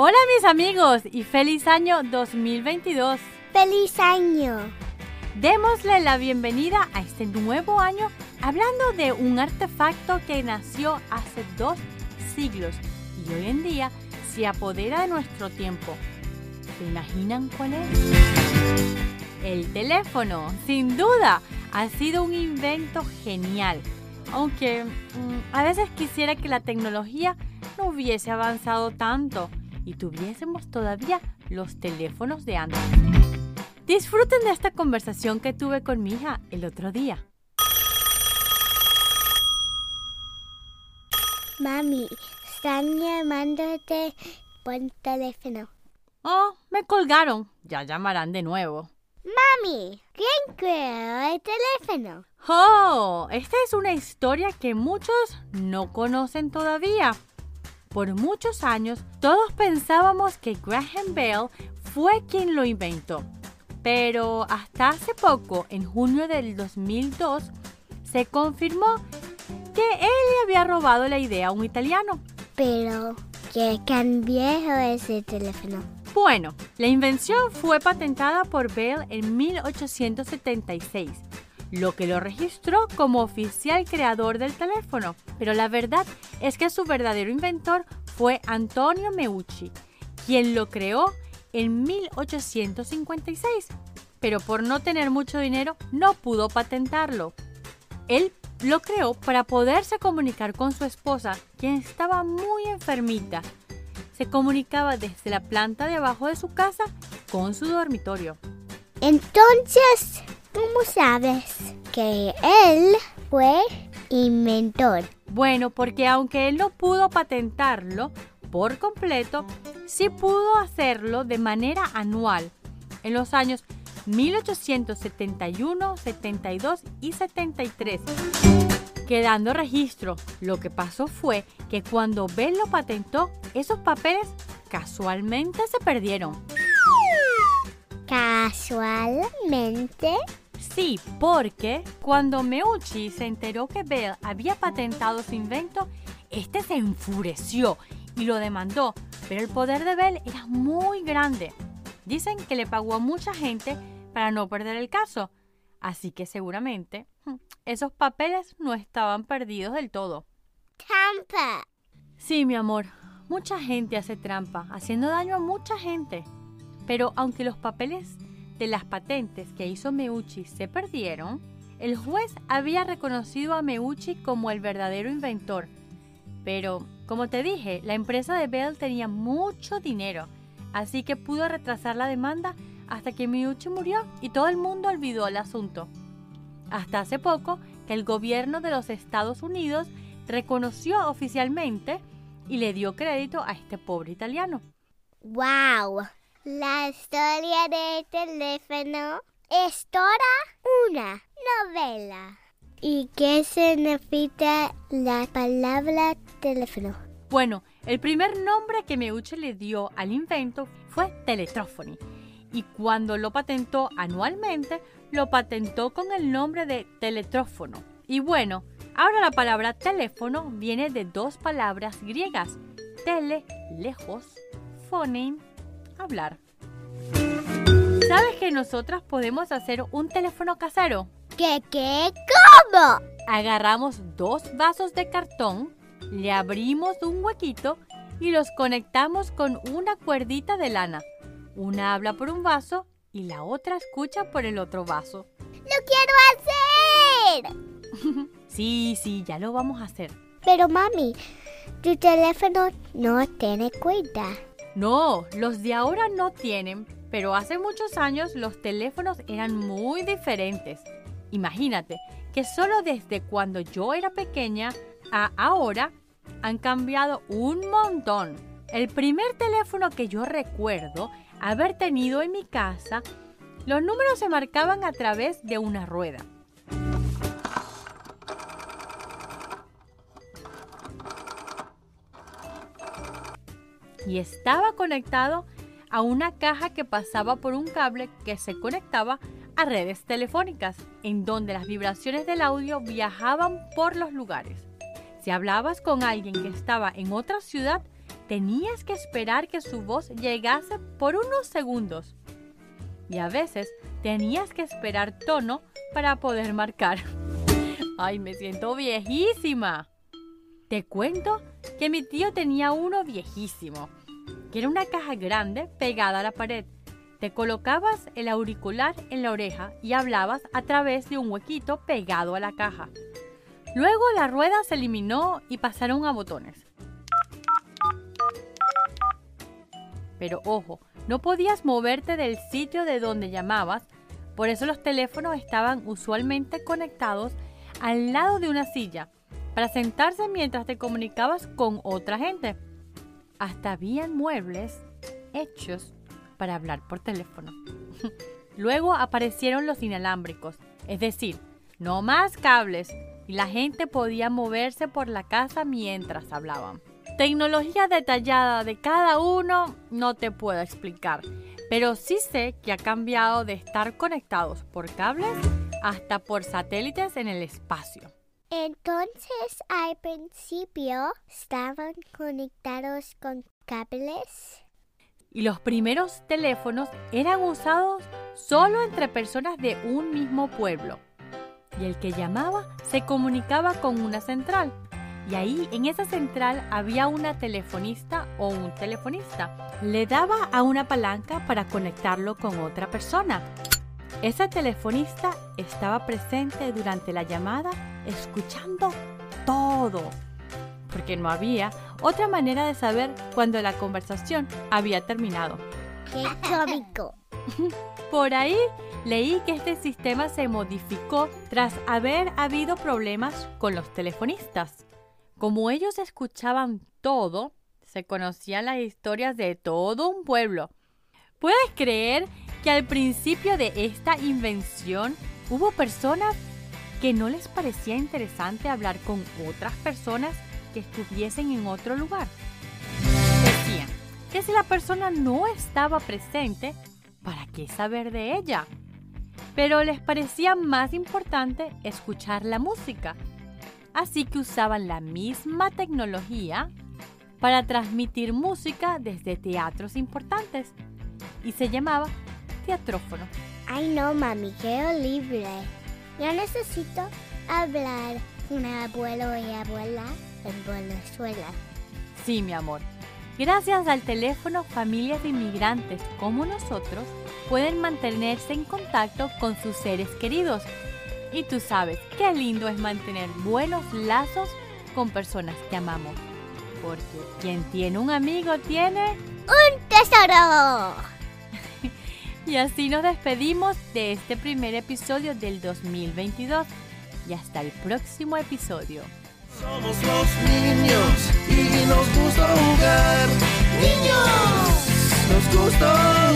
Hola mis amigos y feliz año 2022. ¡Feliz año! Démosle la bienvenida a este nuevo año hablando de un artefacto que nació hace dos siglos y hoy en día se apodera de nuestro tiempo. ¿Se imaginan cuál es? El teléfono, sin duda, ha sido un invento genial. Aunque mm, a veces quisiera que la tecnología no hubiese avanzado tanto y tuviésemos todavía los teléfonos de antes. Disfruten de esta conversación que tuve con mi hija el otro día. Mami, están llamándote por teléfono. Oh, me colgaron. Ya llamarán de nuevo. Mami, ¿quién creó el teléfono? Oh, esta es una historia que muchos no conocen todavía. Por muchos años todos pensábamos que Graham Bell fue quien lo inventó. Pero hasta hace poco, en junio del 2002, se confirmó que él le había robado la idea a un italiano. Pero, ¿qué tan viejo es el teléfono? Bueno, la invención fue patentada por Bell en 1876, lo que lo registró como oficial creador del teléfono. Pero la verdad es que su verdadero inventor fue Antonio Meucci, quien lo creó en 1856, pero por no tener mucho dinero no pudo patentarlo. Él lo creó para poderse comunicar con su esposa, quien estaba muy enfermita. Se comunicaba desde la planta de abajo de su casa con su dormitorio. Entonces, ¿cómo sabes que él fue inventor? Bueno, porque aunque él no pudo patentarlo por completo, sí pudo hacerlo de manera anual en los años 1871, 72 y 73, quedando registro. Lo que pasó fue que cuando Bell lo patentó, esos papeles casualmente se perdieron. ¿Casualmente? Sí, porque cuando Meucci se enteró que Bell había patentado su invento, este se enfureció y lo demandó, pero el poder de Bell era muy grande. Dicen que le pagó a mucha gente para no perder el caso, así que seguramente hm, esos papeles no estaban perdidos del todo. Trampa. Sí, mi amor, mucha gente hace trampa, haciendo daño a mucha gente. Pero aunque los papeles de las patentes que hizo Meucci se perdieron, el juez había reconocido a Meucci como el verdadero inventor. Pero, como te dije, la empresa de Bell tenía mucho dinero, así que pudo retrasar la demanda hasta que Meucci murió y todo el mundo olvidó el asunto. Hasta hace poco que el gobierno de los Estados Unidos reconoció oficialmente y le dio crédito a este pobre italiano. ¡Wow! La historia del teléfono es toda una novela. ¿Y qué significa la palabra teléfono? Bueno, el primer nombre que Meucci le dio al invento fue teletrófoni y cuando lo patentó anualmente, lo patentó con el nombre de teletrófono. Y bueno, ahora la palabra teléfono viene de dos palabras griegas, tele, lejos, phonein, hablar. ¿Sabes que nosotras podemos hacer un teléfono casero? ¿Qué, qué, cómo? Agarramos dos vasos de cartón, le abrimos un huequito y los conectamos con una cuerdita de lana. Una habla por un vaso y la otra escucha por el otro vaso. ¡Lo quiero hacer! sí, sí, ya lo vamos a hacer. Pero mami, tu teléfono no tiene cuerda. No, los de ahora no tienen, pero hace muchos años los teléfonos eran muy diferentes. Imagínate que solo desde cuando yo era pequeña a ahora han cambiado un montón. El primer teléfono que yo recuerdo haber tenido en mi casa, los números se marcaban a través de una rueda. Y estaba conectado a una caja que pasaba por un cable que se conectaba a redes telefónicas, en donde las vibraciones del audio viajaban por los lugares. Si hablabas con alguien que estaba en otra ciudad, tenías que esperar que su voz llegase por unos segundos. Y a veces tenías que esperar tono para poder marcar. ¡Ay, me siento viejísima! Te cuento que mi tío tenía uno viejísimo, que era una caja grande pegada a la pared. Te colocabas el auricular en la oreja y hablabas a través de un huequito pegado a la caja. Luego la rueda se eliminó y pasaron a botones. Pero ojo, no podías moverte del sitio de donde llamabas, por eso los teléfonos estaban usualmente conectados al lado de una silla para sentarse mientras te comunicabas con otra gente. Hasta habían muebles hechos para hablar por teléfono. Luego aparecieron los inalámbricos, es decir, no más cables, y la gente podía moverse por la casa mientras hablaban. Tecnología detallada de cada uno no te puedo explicar, pero sí sé que ha cambiado de estar conectados por cables hasta por satélites en el espacio. Entonces, al principio, estaban conectados con cables. Y los primeros teléfonos eran usados solo entre personas de un mismo pueblo. Y el que llamaba se comunicaba con una central y ahí en esa central había una telefonista o un telefonista. Le daba a una palanca para conectarlo con otra persona. Ese telefonista estaba presente durante la llamada escuchando todo, porque no había otra manera de saber cuando la conversación había terminado. ¡Qué cómico! Por ahí leí que este sistema se modificó tras haber habido problemas con los telefonistas. Como ellos escuchaban todo, se conocían las historias de todo un pueblo. ¿Puedes creer que al principio de esta invención hubo personas que no les parecía interesante hablar con otras personas que estuviesen en otro lugar? Decían que si la persona no estaba presente, ¿para qué saber de ella? Pero les parecía más importante escuchar la música así que usaban la misma tecnología para transmitir música desde teatros importantes y se llamaba teatrófono. Ay no, mami, qué libre. Yo necesito hablar con abuelo y abuela en Venezuela. Sí, mi amor. Gracias al teléfono, familias de inmigrantes como nosotros pueden mantenerse en contacto con sus seres queridos y tú sabes qué lindo es mantener buenos lazos con personas que amamos. Porque quien tiene un amigo tiene un tesoro. Y así nos despedimos de este primer episodio del 2022. Y hasta el próximo episodio. Somos los niños y nos gusta jugar. ¡Niños! Nos gusta